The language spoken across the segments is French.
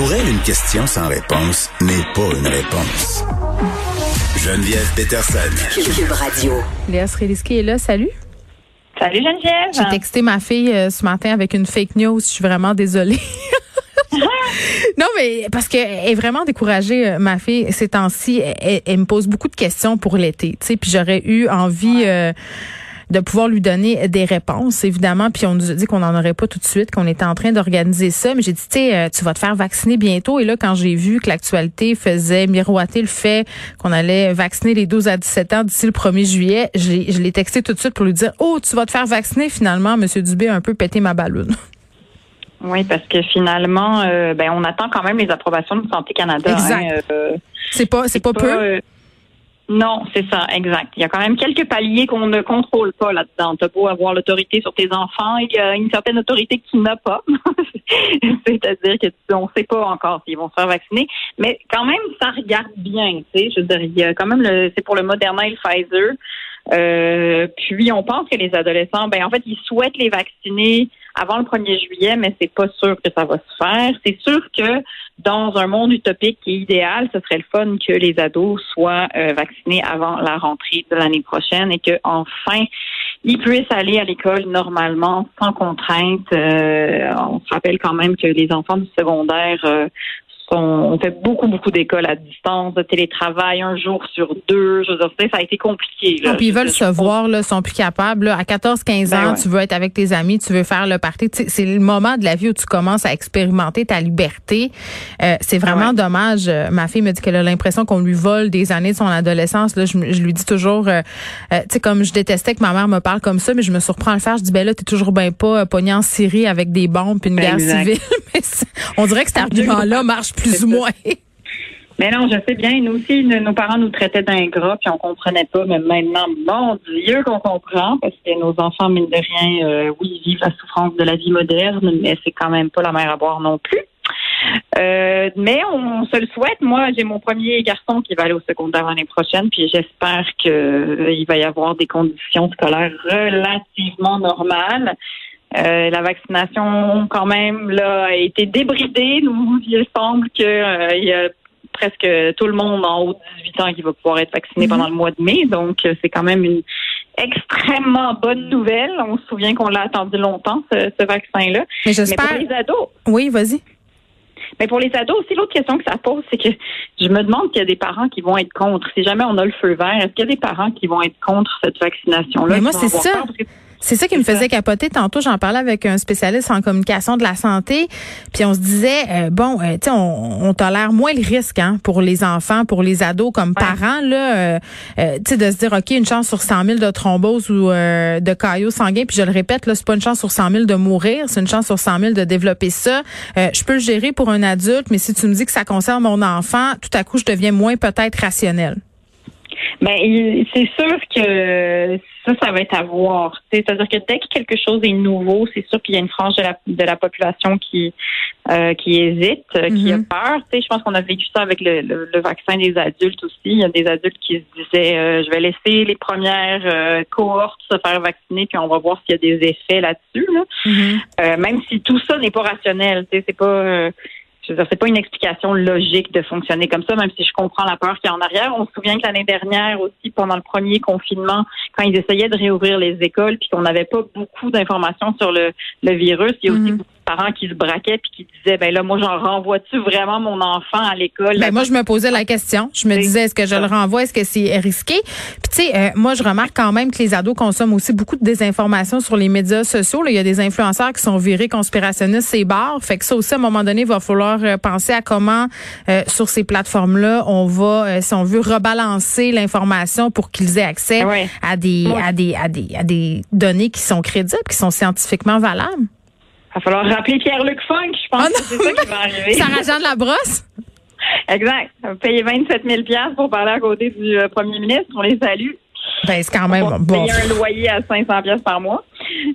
Pour elle, une question sans réponse n'est pas une réponse. Geneviève Peterson. Cube Radio. Léa Sreliski est là. Salut. Salut Geneviève. J'ai texté ma fille euh, ce matin avec une fake news. Je suis vraiment désolée. non, mais parce qu'elle est vraiment découragée, euh, ma fille, ces temps-ci. Elle, elle me pose beaucoup de questions pour l'été. Tu sais, puis j'aurais eu envie. euh, de pouvoir lui donner des réponses, évidemment. Puis on nous a dit qu'on n'en aurait pas tout de suite, qu'on était en train d'organiser ça. Mais j'ai dit, tu euh, tu vas te faire vacciner bientôt. Et là, quand j'ai vu que l'actualité faisait miroiter le fait qu'on allait vacciner les 12 à 17 ans d'ici le 1er juillet, je l'ai- texté tout de suite pour lui dire, oh, tu vas te faire vacciner finalement. Monsieur Dubé a un peu pété ma balloune. Oui, parce que finalement, euh, ben, on attend quand même les approbations de Santé Canada. Exact. hein, euh, C'est pas, c'est pas peu. euh, non, c'est ça, exact. Il y a quand même quelques paliers qu'on ne contrôle pas là-dedans. Tu beau avoir l'autorité sur tes enfants, il y a une certaine autorité que tu n'as pas. C'est-à-dire que tu- on ne sait pas encore s'ils vont se faire vacciner. Mais quand même, ça regarde bien. Tu sais, je veux dire, il y a quand même le, c'est pour le Moderna et le Pfizer. Euh, puis on pense que les adolescents, ben en fait, ils souhaitent les vacciner avant le 1er juillet, mais c'est pas sûr que ça va se faire. C'est sûr que dans un monde utopique et idéal, ce serait le fun que les ados soient euh, vaccinés avant la rentrée de l'année prochaine et que enfin ils puissent aller à l'école normalement sans contrainte. Euh, on se rappelle quand même que les enfants du secondaire euh, on fait beaucoup beaucoup d'écoles à distance, de télétravail un jour sur deux. Je veux dire, ça a été compliqué. Là. Ah, puis ils veulent je- se voir, là, sont plus capables. là. À 14-15 Ben ans, ouais. tu veux être avec tes amis, tu veux faire le party. C'est le moment de la vie où tu commences à expérimenter ta liberté. Euh, c'est vraiment Ah ouais. dommage. Euh, Ma fille me dit qu'elle a l'impression qu'on lui vole des années de son adolescence. Là, je, je lui dis toujours, euh, euh, tu sais, comme je détestais que ma mère me parle comme ça, mais je me surprends à le faire. Je dis, ben là, t'es toujours bien pas euh, pogné en Syrie avec des bombes puis une guerre Exact. civile. Mais on dirait que cet argument-là marche plus ou moins. Mais non, je sais bien. Nous aussi, nos nos parents nous traitaient d'ingrats, puis on comprenait pas. Mais maintenant, mon Dieu, qu'on comprend, parce que nos enfants, mine de rien, euh, oui, vivent la souffrance de la vie moderne, mais c'est quand même pas la mer à boire non plus. Euh, mais on, se le souhaite. Moi, j'ai mon premier garçon qui va aller au secondaire l'année prochaine, puis j'espère que euh, va y avoir des conditions scolaires relativement normales. Euh, la vaccination, quand même, là, a été débridée. Nous, il semble que euh, il y a presque tout le monde en haut de 18 ans qui va pouvoir être vacciné Mhm. pendant le mois de mai. Donc, euh, c'est quand même une extrêmement bonne nouvelle. On se souvient qu'on l'a attendu longtemps, ce, ce vaccin-là. Mais Mais pour j'espère. les ados, Oui, vas-y. mais pour les ados aussi, l'autre question que ça pose, c'est que je me demande qu'il y a des parents qui vont être contre. Si jamais on a le feu vert, est-ce qu'il y a des parents qui vont être contre cette vaccination-là? Mais moi, c'est ça. peur? C'est ça qui me faisait capoter tantôt. J'en parlais avec un spécialiste en communication de la santé, puis on se disait euh, bon, euh, tu sais, on, on tolère moins le risque hein, pour les enfants, pour les ados comme parents là, euh, tu sais, de se dire ok, une chance sur 100 000 de thrombose ou euh, de caillots sanguins. Puis je le répète, là, c'est pas une chance sur 100 000 de mourir, c'est une chance sur 100 000 de développer ça. Euh, je peux le gérer pour un adulte, mais si tu me dis que ça concerne mon enfant, tout à coup, je deviens moins peut-être rationnel. Ben, il- c'est sûr que ça, ça va être à voir. C'est-à-dire que dès que quelque chose est nouveau, c'est sûr qu'il y a une frange de la, de la population qui euh, qui hésite, euh, qui a Mhm. peur. Tu sais, je pense qu'on a vécu ça avec le, le- le vaccin des adultes aussi. Il y a des adultes qui se disaient, euh, je vais laisser les premières euh, cohortes se faire vacciner, puis on va voir s'il y a des effets là-dessus. Là. Euh, même si tout ça n'est pas rationnel, tu sais, c'est pas. Je veux dire, c'est pas une explication logique de fonctionner comme ça, même si je comprends la peur qu'il y a en arrière. On se souvient que l'année dernière aussi, pendant le premier confinement, quand ils essayaient de réouvrir les écoles, puis qu'on n'avait pas beaucoup d'informations sur le, le virus, il y a aussi Mhm. beaucoup parents qui se braquaient puis qui disaient, ben là, moi, j'en renvoie-tu vraiment mon enfant à l'école? Ben moi, je me posais la question. Je me C'est disais, est-ce que je le renvoie? Est-ce que c'est risqué? Puis, tu sais, euh, moi, je remarque quand même que les ados consomment aussi beaucoup de désinformation sur les médias sociaux. Là, il y a des influenceurs qui sont virés conspirationnistes et barres. Fait que ça aussi, à un moment donné, il va falloir euh, penser à comment, euh, sur ces plateformes-là, on va, euh, si on veut, rebalancer l'information pour qu'ils aient accès Ouais. à des, Ouais. à des, à des, à des données qui sont crédibles, qui sont scientifiquement valables. Il va falloir rappeler Pierre-Luc Funk, je pense Oh que c'est ça qui va arriver. Sarah-Jeanne Labrosse? Exact. On va payer 27 000 pour parler à côté du euh, premier ministre. On les salue. Ben, c'est quand même bon. payer un loyer à 500 pièces par mois.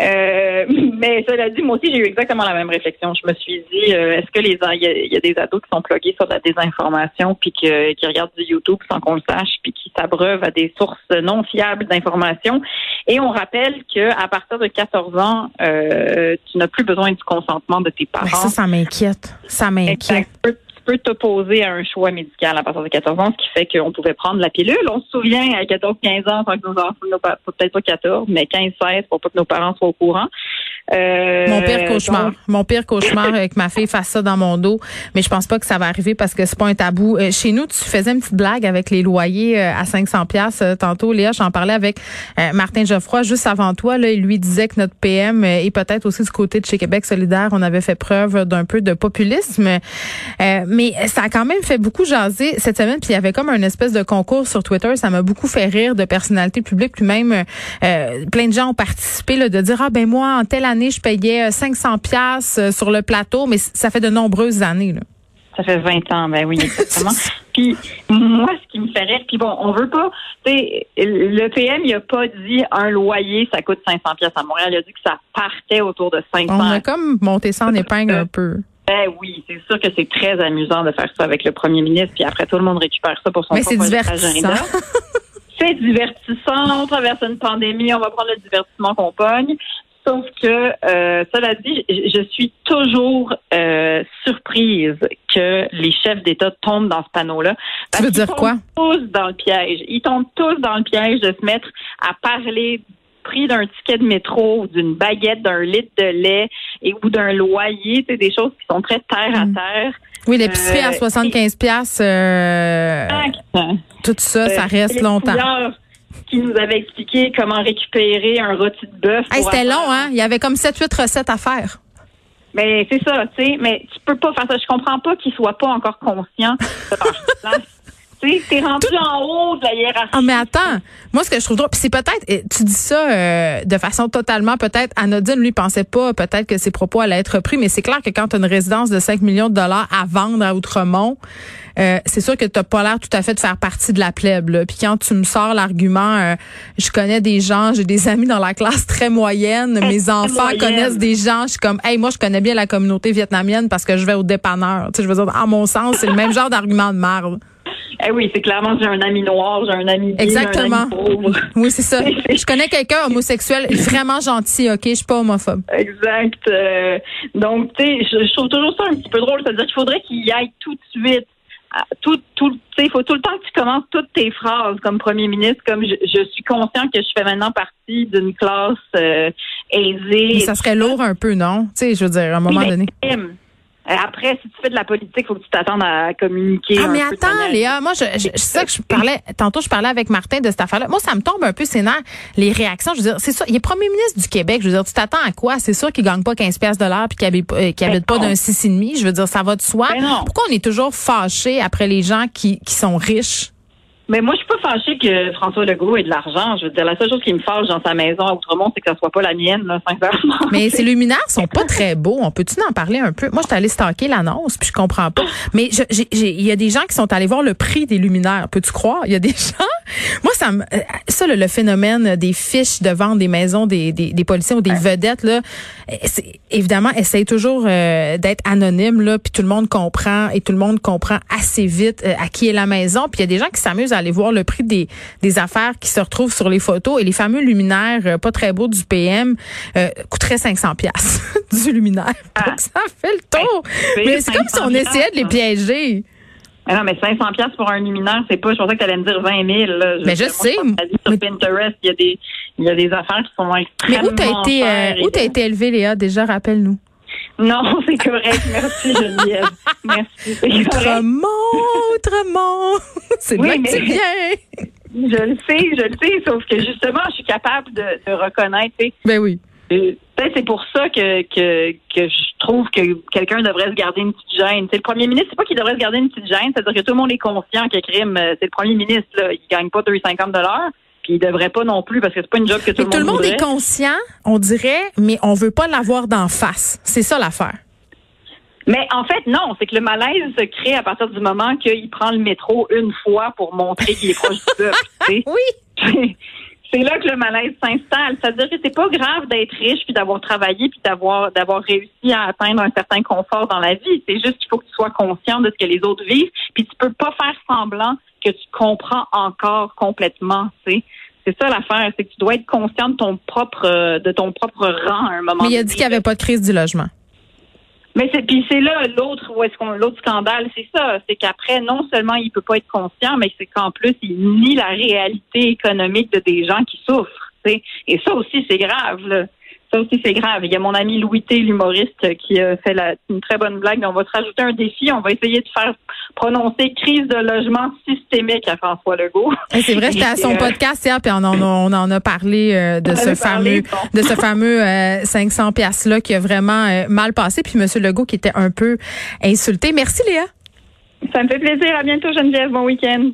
Euh, mais cela dit, moi aussi, j'ai eu exactement la même réflexion. Je me suis dit, euh, est-ce que les il y, a des ados qui sont plugués sur la désinformation, puis qui regardent du YouTube sans qu'on le sache, puis qui s'abreuvent à des sources non fiables d'informations. Et on rappelle que à partir de 14 ans, euh, tu n'as plus besoin du consentement de tes parents. ça, ça m'inquiète. Ça m'inquiète peux t'opposer à un choix médical à partir de 14 ans, ce qui fait qu'on pouvait prendre la pilule. On se souvient à 14-15 ans, sans que nos enfants, peut-être pas 14, mais 15-16 pour pas que nos parents soient au courant. Euh, mon pire cauchemar. Mon pire cauchemar avec ma fille fasse ça dans mon dos. Mais je pense pas que ça va arriver parce que c'est pas un tabou. Euh, chez nous, tu faisais une petite blague avec les loyers euh, à 500 pièces tantôt. Léa, j'en parlais avec Martin Geoffroy juste avant toi. Là, il lui disait que notre PM et peut-être aussi du côté de chez Québec solidaire, on avait fait preuve d'un peu de populisme. mais ça a quand même fait beaucoup jaser cette semaine. Puis il y avait comme un espèce de concours sur Twitter. Ça m'a beaucoup fait rire de personnalités publiques. Puis même plein de gens ont participé là, de dire ah ben moi en telle année je payais 500 euh, pièces euh, sur le plateau, mais ça fait de nombreuses années. Là. Ça fait 20 ans, ben oui, exactement. puis moi, ce qui me fait rire, puis bon, on veut pas, tu sais, le PM, il a pas dit un loyer, ça coûte 500 pièces à Montréal. Il a dit que ça partait autour de 500. On a comme monté ça en épingle un peu. Ben oui, c'est sûr que c'est très amusant de faire ça avec le premier ministre, puis après tout le monde récupère ça pour son Mais c'est divertissant. c'est divertissant. On traverse une pandémie, on va prendre le divertissement qu'on pogne. Sauf que, euh, cela dit, je suis toujours euh, surprise que les chefs d'État tombent dans ce panneau-là. Tu veux dire quoi? tous dans le piège. Ils tombent tous dans le piège de se mettre à parler prix d'un ticket de métro ou d'une baguette, d'un litre de lait et ou d'un loyer, c'est des choses qui sont très terre à mm. terre. Oui, l'épicerie à 75 euh, pièces tout ça, ça reste longtemps qui nous avait expliqué comment récupérer un rôti de bœuf. c'était long, hein? Il y avait comme 7-8 recettes à faire. Mais c'est ça, tu sais, mais tu peux pas faire ça. Je comprends pas qu'ils soient pas encore conscients de Tu sais, rendu en haut de la hiérarchie. Ah, mais attends. Moi, ce que je trouve drôle, c'est peut-être, tu dis ça euh, de façon totalement peut-être anodine. Lui, pensait pas peut-être que ses propos allaient être pris, mais c'est clair que quand tu as une résidence de 5 millions de dollars à vendre à Outremont, euh, c'est sûr que tu pas l'air tout à fait de faire partie de la plèbe. Là. Puis quand tu me sors l'argument, euh, je connais des gens, j'ai des amis dans la classe très moyenne, mes enfants connaissent des gens, je suis comme, hey, moi, je connais bien la communauté vietnamienne parce que je vais au dépanneur. Tu sais, je veux dire, à mon sens, c'est le même genre d'argument de merde. Eh oui, c'est clairement j'ai un ami noir, j'ai un ami Exactement. Un Oui, c'est ça. je connais quelqu'un homosexuel vraiment gentil, OK, je suis pas homophobe. Exact. Euh, donc, tu sais, je, trouve toujours ça un petit peu drôle, c'est-à-dire qu'il faudrait qu'il y aille tout de suite tout, tout, il faut tout le temps que tu commences toutes tes phrases comme premier ministre, comme je, suis conscient que je fais maintenant partie d'une classe euh, aisée. Mais ça serait lourd un peu, non? Tu sais, je veux dire, à un moment donné. Euh, après, si tu fais de la politique, il faut que tu t'attendes à communiquer. Ah, mais attends, Léa, moi, je, je, sais que je parlais, tantôt, je parlais avec Martin de cette affaire-là. Moi, ça me tombe un peu nerfs, les réactions. Je veux dire, c'est ça. Il est premier ministre du Québec. Je veux dire, tu t'attends à quoi? C'est sûr qu'il gagne pas 15 pièces de l'heure puis qu'il habite, euh, habite pas d'un 6,5. Je veux dire, ça va de soi. Pourquoi on est toujours fâché après les gens qui, qui sont riches? Mais moi, je suis pas fâchée que François Legault ait de l'argent. Je veux dire, la seule chose qui me fâche dans sa maison à Outremont, c'est que ça soit pas la mienne, là, sincèrement. Mais ces luminaires sont pas très beaux. On peut-tu en parler un peu? Moi, je suis allée stalker l'annonce, puis je comprends pas. Mais il y a des gens qui sont allés voir le prix des luminaires. Peux-tu croire? Il y a des gens. Moi, ça me, euh, ça, le, phénomène des fiches de vente des maisons des, des, des policiers ou des vedettes, là, évidemment, essaye toujours euh, d'être anonyme, là, puis tout le monde comprend et tout le monde comprend assez vite euh, à qui est la maison. Puis il y a des gens qui s'amusent à aller voir le prix des, des affaires qui se retrouvent sur les photos et les fameux luminaires euh, pas très beaux du PM euh, coûteraient 500 pièces du luminaire. Ah. ça fait le tour. Ben, mais c'est comme si on essayait de les piéger. Mais non, mais 500 pièces pour un luminaire, c'est pas. Je pensais que tu allais me dire 20 000. Là. Je, mais je sais. Sur Pinterest, il y a des, il y a des affaires qui sont extrêmement. Mais où t'as été, euh, où t'as été élevé, Léa? Déjà, rappelle-nous. Non, c'est correct. Merci, Geneviève. Merci. Autrement, autrement. C'est oui, bien bien. Je le sais, je le sais, sauf que justement, je suis capable de, de reconnaître. Ben oui. Peut-être c'est pour ça que, que, que je trouve que quelqu'un devrait se garder une petite gêne. C'est le premier ministre, c'est pas qu'il devrait se garder une petite gêne, c'est-à-dire que tout le monde est conscient que crime, euh, c'est le premier ministre, là, il gagne pas 250 dollars il devrait pas non plus parce que c'est pas une job que tout le monde Tout le monde est conscient, on dirait, mais on veut pas l'avoir d'en face. C'est ça l'affaire. Mais en fait, non, c'est que le malaise se crée à partir du moment qu'il prend le métro une fois pour montrer qu'il est proche du peuple. oui. c'est là que le malaise s'installe. C'est-à-dire que c'est pas grave d'être riche puis d'avoir travaillé puis d'avoir d'avoir réussi à atteindre un certain confort dans la vie. C'est juste qu'il faut que tu sois conscient de ce que les autres vivent puis tu peux pas faire semblant que tu comprends encore complètement. C'est c'est ça l'affaire, c'est que tu dois être conscient de ton propre de ton propre rang à un moment. Mais il a dit qu'il n'y avait pas de crise du logement. Mais c'est puis c'est là l'autre où est-ce qu'on l'autre scandale, c'est ça, c'est qu'après non seulement il peut pas être conscient, mais c'est qu'en plus il nie la réalité économique de des gens qui souffrent. Et ça aussi c'est grave. Là. Ça aussi, c'est grave. Il y a mon ami Louis T, l'humoriste, qui a fait la, une très bonne blague. On va se rajouter un défi. On va essayer de faire prononcer crise de logement systémique à François Legault. C'est vrai, j'étais à son euh, podcast hier, puis on en, on en a parlé euh, de, ce fameux, de ce fameux, 500 pièces là qui a vraiment euh, mal passé. Puis Monsieur Legault qui était un peu insulté. Merci Léa. Ça me fait plaisir. À bientôt Geneviève. Bon week-end.